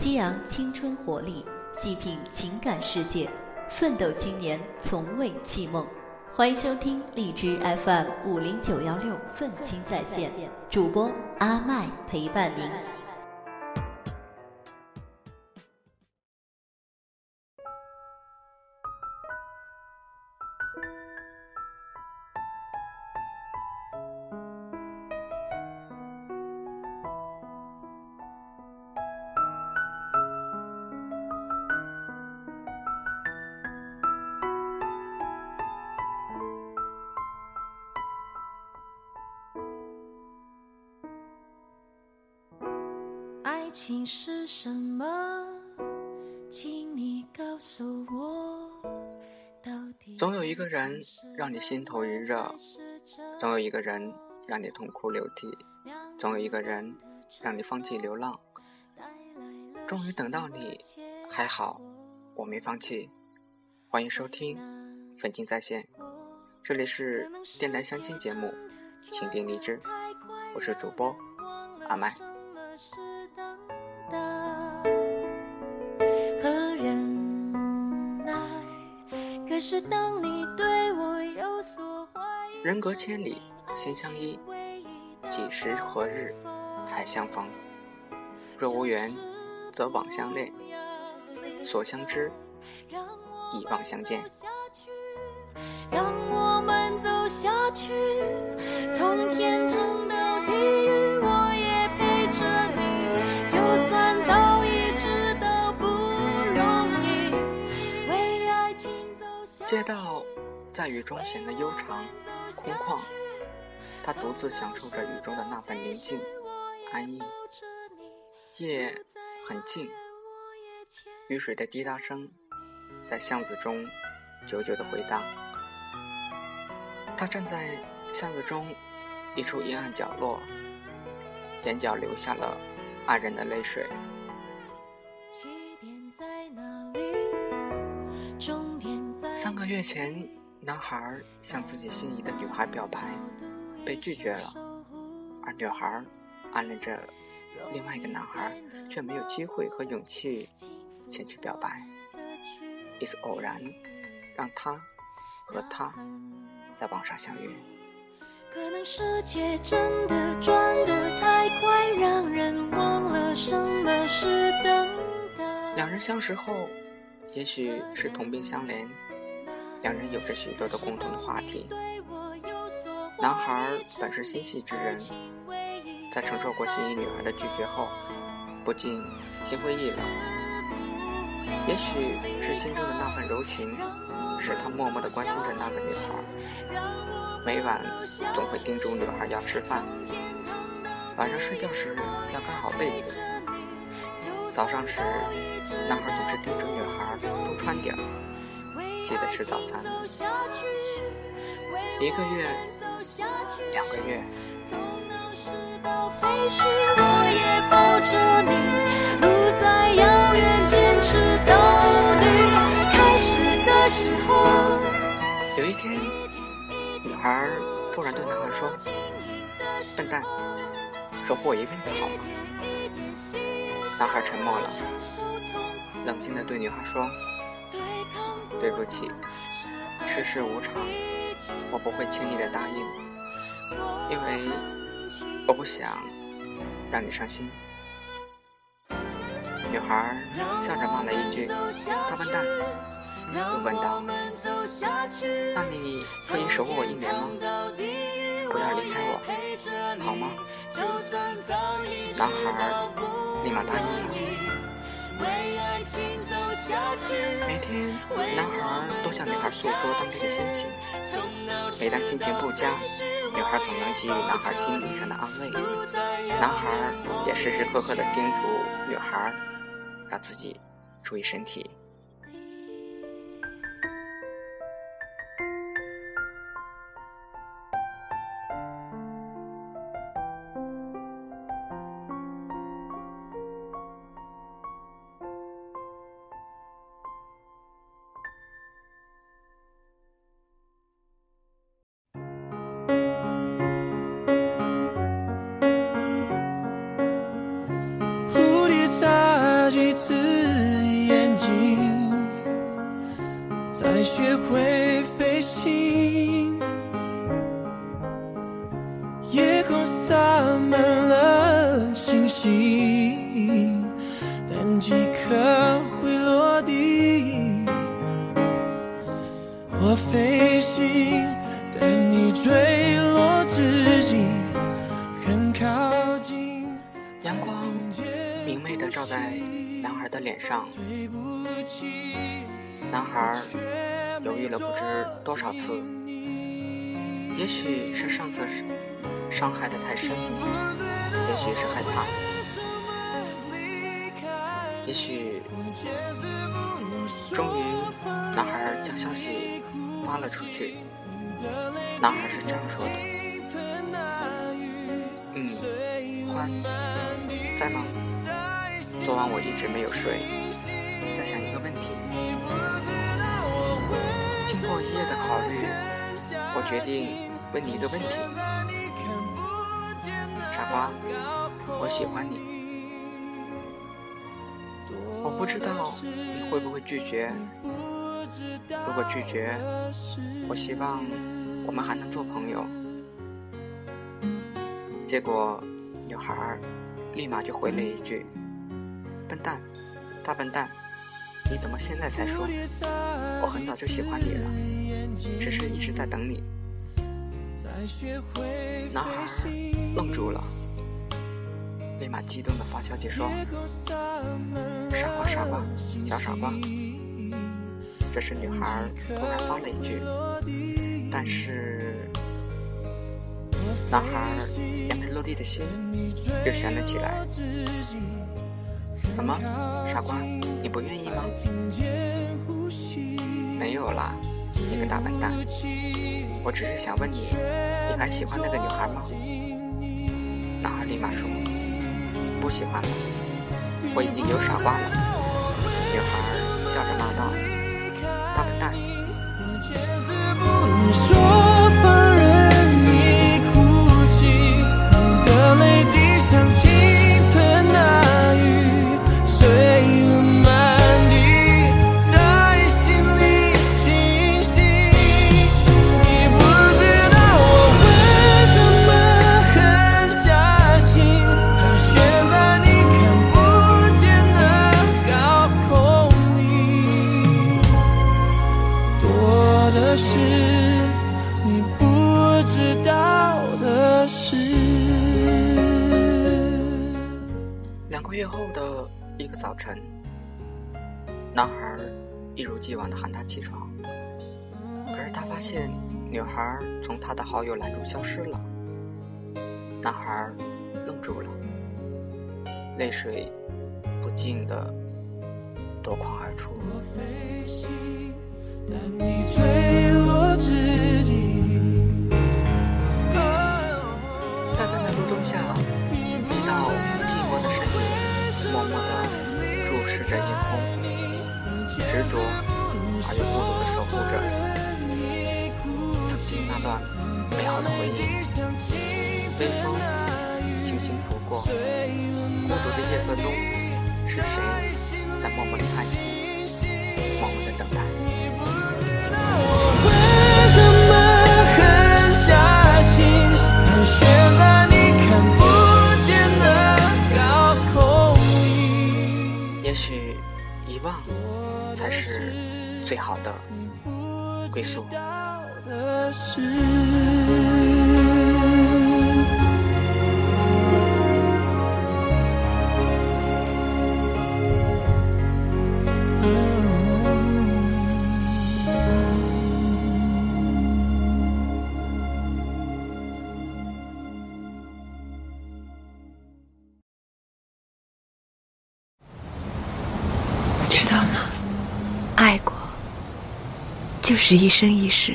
激昂青春活力，细品情感世界，奋斗青年从未弃梦。欢迎收听荔枝 FM 五零九幺六愤青在线，主播阿麦陪伴您。爱情是什么？请你告诉我。总有一个人让你心头一热，总有一个人让你痛哭流涕，总有一个人让你放弃流浪。终于等到你，还好我没放弃。欢迎收听《粉青在线》，这里是电台相亲节目，请听荔枝，我是主播阿麦。人隔千里，心相依。几时何日才相逢？若无缘，则枉相恋；所相知，亦望相见。让我们走下去，从天堂到街道在雨中显得悠长。空旷，他独自享受着雨中的那份宁静、安逸。夜很静，雨水的滴答声在巷子中久久的回荡。他站在巷子中一处阴暗角落，眼角流下了爱人的泪水。三个月前。男孩向自己心仪的女孩表白，被拒绝了，而女孩暗恋着另外一个男孩，却没有机会和勇气前去表白。一次偶然，让他和他在网上相遇。可能世界真的转得太快，让人忘了什么是等待。两人相识后，也许是同病相怜。两人有着许多的共同的话题。男孩本是心细之人，在承受过心仪女孩的拒绝后，不禁心灰意冷。也许是心中的那份柔情，使他默默地关心着那个女孩。每晚总会叮嘱女孩要吃饭，晚上睡觉时要盖好被子。早上时，男孩总是叮嘱女孩多穿点儿。记得吃早餐。一个月，两个月。有一天，女孩突然对男孩说：“笨蛋，守护我一辈子好吗？”男孩沉默了，冷静地对女孩说。对不起，世事无常，我不会轻易的答应，因为我不想让你伤心。女孩笑着骂了一句：“大笨蛋！”又问道：“那你可以守护我一年吗？不要离开我，好吗？”男孩立马答应了。为爱情走每天，男孩都向女孩诉说当天的心情。每当心情不佳，女孩总能给予男孩心灵上的安慰。男孩也时时刻刻的叮嘱女孩，让自己注意身体。了星星，但几颗会落地。我飞行，等你坠落之际，很靠近。阳光明媚的照在男孩的脸上，对不起，男孩犹豫了不知多少次，也许是上次伤害的太深，也许是害怕，也许终于，男孩将消息发了出去。男孩是这样说的：“嗯，欢，在吗？昨晚我一直没有睡，在想一个问题。经过一夜的考虑，我决定问你一个问题，傻瓜，我喜欢你。不知道你会不会拒绝。如果拒绝，我希望我们还能做朋友。结果，女孩立马就回了一句：“笨蛋，大笨蛋，你怎么现在才说？我很早就喜欢你了，只是一直在等你。”男孩愣住了，立马激动的发消息说：“傻瓜，傻瓜，小傻瓜。”这时，女孩突然发了一句：“但是……”男孩还没落地的心又悬了起来。怎么，傻瓜，你不愿意吗？没有啦，你个大笨蛋！我只是想问你，你还喜欢那个女孩吗？男孩立马说：“不喜欢了，我已经有傻瓜了。”女孩笑着骂道。两个月后的一个早晨，男孩一如既往的喊她起床，可是他发现女孩从他的好友栏中消失了。男孩愣住了，泪水不禁的夺眶而出。就是一生一世。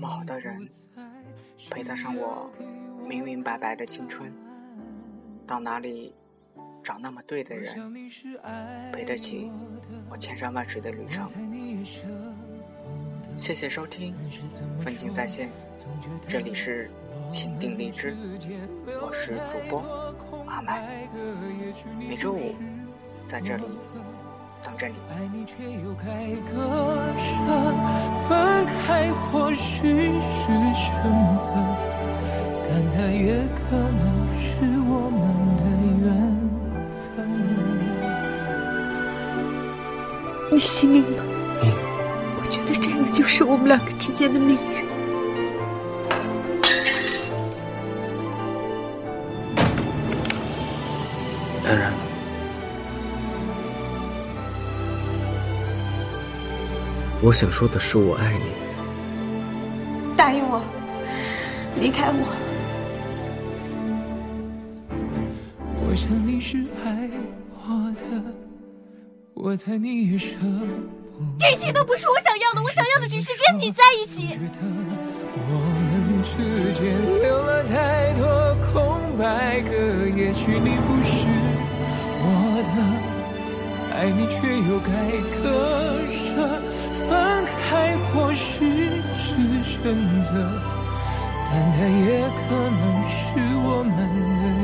么好的人，配得上我明明白白的青春？到哪里找那么对的人，陪得起我千山万水的旅程？谢谢收听《风景在线》，这里是情定荔枝，我是主播阿麦，每周五在这里。等着你。爱你却又该割舍，分开或许是选择，但它也可能是我们的缘分。你信命吗？嗯。我觉得这个就是我们两个之间的命运。当然。我想说的是，我爱你。答应我，离开我。我想你是爱我的，我猜你也舍不得。这些都不是我想要的，我想要的只是跟你在一起。觉得我们之间留了太多空白格，也许你不是我的，爱你却又该割舍。分开或许是选择，但它也可能是我们的。